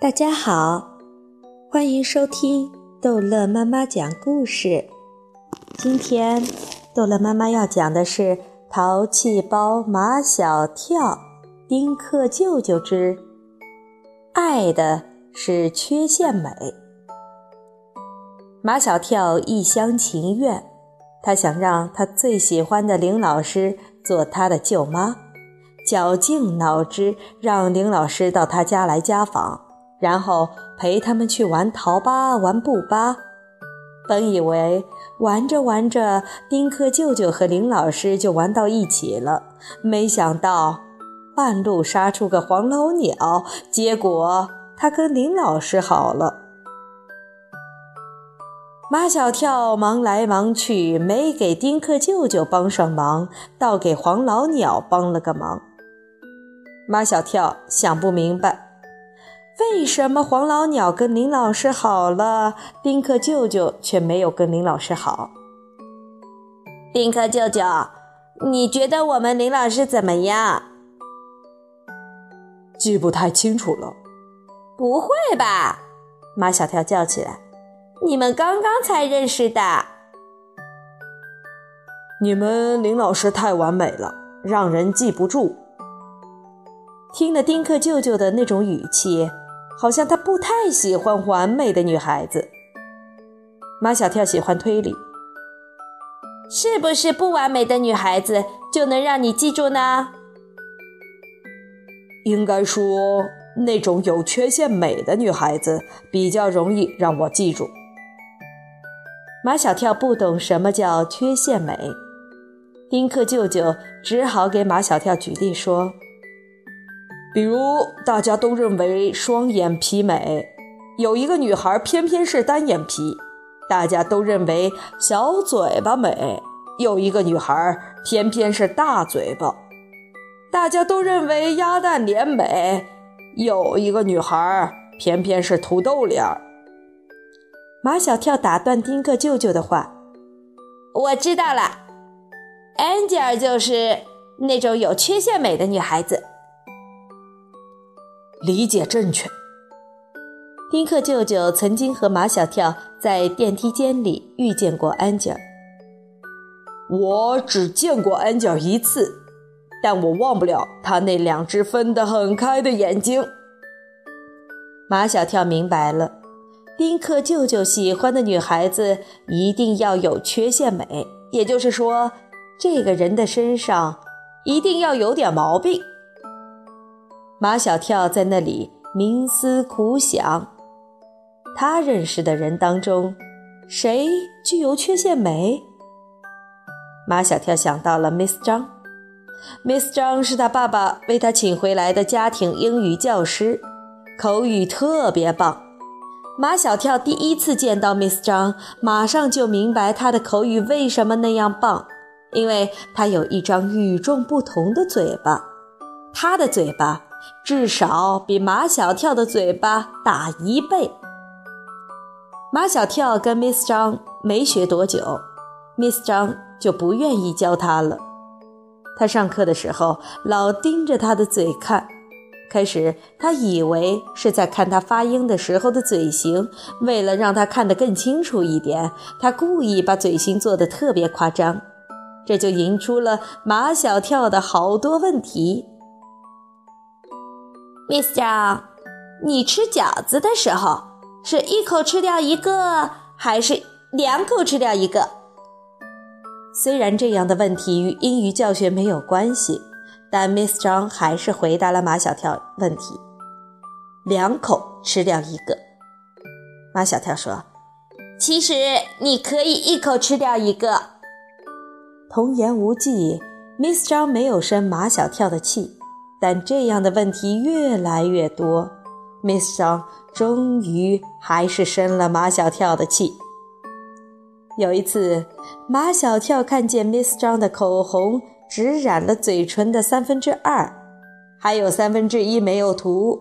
大家好，欢迎收听逗乐妈妈讲故事。今天逗乐妈妈要讲的是《淘气包马小跳丁克舅舅之爱的是缺陷美》。马小跳一厢情愿，他想让他最喜欢的林老师做他的舅妈，绞尽脑汁让林老师到他家来家访。然后陪他们去玩淘吧、玩布吧。本以为玩着玩着，丁克舅舅和林老师就玩到一起了，没想到半路杀出个黄老鸟，结果他跟林老师好了。马小跳忙来忙去，没给丁克舅舅帮上忙，倒给黄老鸟帮了个忙。马小跳想不明白。为什么黄老鸟跟林老师好了，丁克舅舅却没有跟林老师好？丁克舅舅，你觉得我们林老师怎么样？记不太清楚了。不会吧？马小跳叫起来：“你们刚刚才认识的。你们林老师太完美了，让人记不住。”听了丁克舅舅的那种语气。好像他不太喜欢完美的女孩子。马小跳喜欢推理，是不是不完美的女孩子就能让你记住呢？应该说，那种有缺陷美的女孩子比较容易让我记住。马小跳不懂什么叫缺陷美，丁克舅舅只好给马小跳举例说。比如大家都认为双眼皮美，有一个女孩偏偏是单眼皮；大家都认为小嘴巴美，有一个女孩偏偏是大嘴巴；大家都认为鸭蛋脸美，有一个女孩偏偏是土豆脸。马小跳打断丁克舅舅的话：“我知道了，Angel 就是那种有缺陷美的女孩子。”理解正确。丁克舅舅曾经和马小跳在电梯间里遇见过安吉尔。我只见过安吉尔一次，但我忘不了他那两只分得很开的眼睛。马小跳明白了，丁克舅舅喜欢的女孩子一定要有缺陷美，也就是说，这个人的身上一定要有点毛病。马小跳在那里冥思苦想，他认识的人当中，谁具有缺陷美？马小跳想到了 Miss 张，Miss 张是他爸爸为他请回来的家庭英语教师，口语特别棒。马小跳第一次见到 Miss 张，马上就明白他的口语为什么那样棒，因为他有一张与众不同的嘴巴，他的嘴巴。至少比马小跳的嘴巴大一倍。马小跳跟 Miss 张没学多久，Miss 张就不愿意教他了。他上课的时候老盯着他的嘴看，开始他以为是在看他发音的时候的嘴型。为了让他看得更清楚一点，他故意把嘴型做得特别夸张，这就引出了马小跳的好多问题。Miss 张，你吃饺子的时候是一口吃掉一个，还是两口吃掉一个？虽然这样的问题与英语教学没有关系，但 Miss 张还是回答了马小跳问题：两口吃掉一个。马小跳说：“其实你可以一口吃掉一个。”童言无忌，Miss 张没有生马小跳的气。但这样的问题越来越多，Miss 张终于还是生了马小跳的气。有一次，马小跳看见 Miss 张的口红只染了嘴唇的三分之二，还有三分之一没有涂，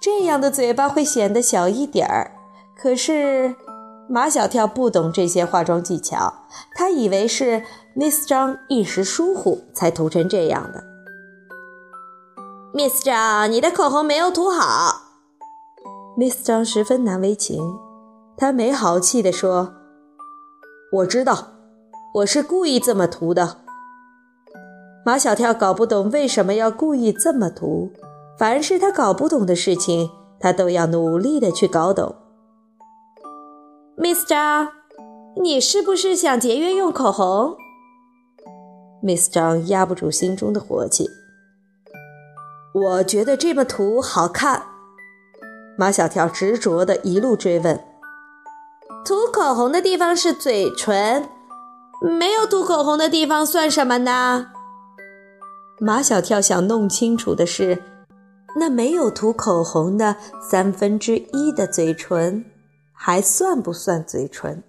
这样的嘴巴会显得小一点儿。可是马小跳不懂这些化妆技巧，他以为是 Miss 张一时疏忽才涂成这样的。Miss 张，你的口红没有涂好。Miss 张十分难为情，他没好气地说：“我知道，我是故意这么涂的。”马小跳搞不懂为什么要故意这么涂，凡是他搞不懂的事情，他都要努力的去搞懂。Miss 张，你是不是想节约用口红？Miss 张压不住心中的火气，我觉得这么涂好看。马小跳执着的一路追问：“涂口红的地方是嘴唇，没有涂口红的地方算什么呢？”马小跳想弄清楚的是，那没有涂口红的三分之一的嘴唇，还算不算嘴唇？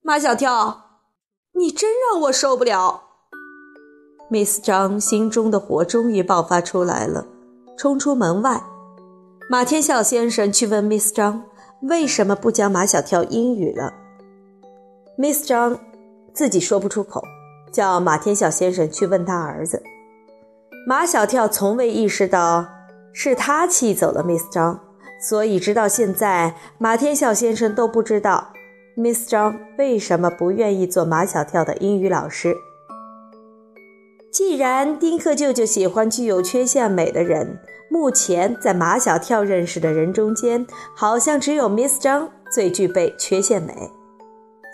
马小跳，你真让我受不了！Miss 张心中的火终于爆发出来了，冲出门外。马天笑先生去问 Miss 张为什么不教马小跳英语了。Miss 张自己说不出口，叫马天笑先生去问他儿子。马小跳从未意识到是他气走了 Miss 张，所以直到现在，马天笑先生都不知道 Miss 张为什么不愿意做马小跳的英语老师。既然丁克舅舅喜欢具有缺陷美的人。目前在马小跳认识的人中间，好像只有 Miss 张最具备缺陷美，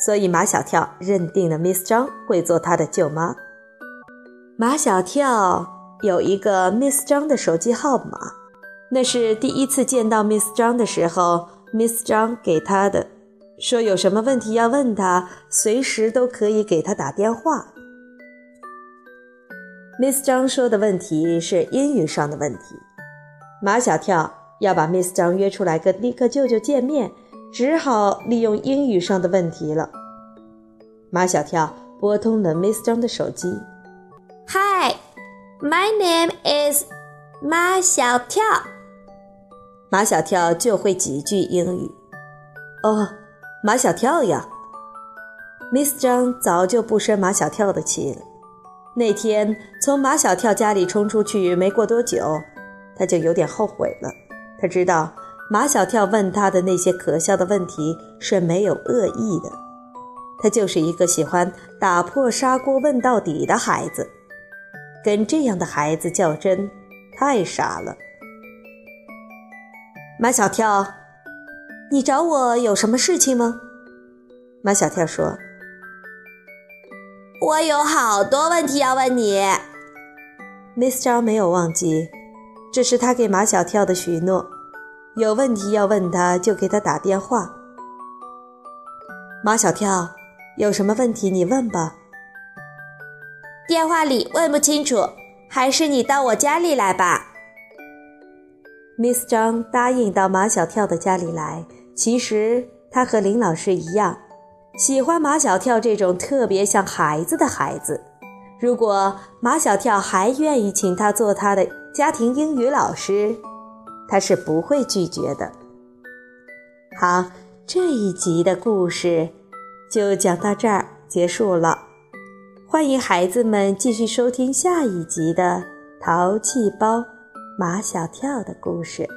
所以马小跳认定了 Miss 张会做他的舅妈。马小跳有一个 Miss 张的手机号码，那是第一次见到 Miss 张的时候，Miss 张给他的，说有什么问题要问他，随时都可以给他打电话。Miss 张说的问题是英语上的问题。马小跳要把 Miss 张约出来跟尼克舅舅见面，只好利用英语上的问题了。马小跳拨通了 Miss 张的手机。Hi, my name is 马小跳。马小跳就会几句英语。哦，马小跳呀。Miss 张早就不生马小跳的气了。那天从马小跳家里冲出去没过多久。他就有点后悔了。他知道马小跳问他的那些可笑的问题是没有恶意的，他就是一个喜欢打破砂锅问到底的孩子。跟这样的孩子较真，太傻了。马小跳，你找我有什么事情吗？马小跳说：“我有好多问题要问你。”Miss 张没有忘记。这是他给马小跳的许诺，有问题要问他就给他打电话。马小跳，有什么问题你问吧。电话里问不清楚，还是你到我家里来吧。Miss 张答应到马小跳的家里来。其实他和林老师一样，喜欢马小跳这种特别像孩子的孩子。如果马小跳还愿意请他做他的家庭英语老师，他是不会拒绝的。好，这一集的故事就讲到这儿结束了。欢迎孩子们继续收听下一集的《淘气包马小跳》的故事。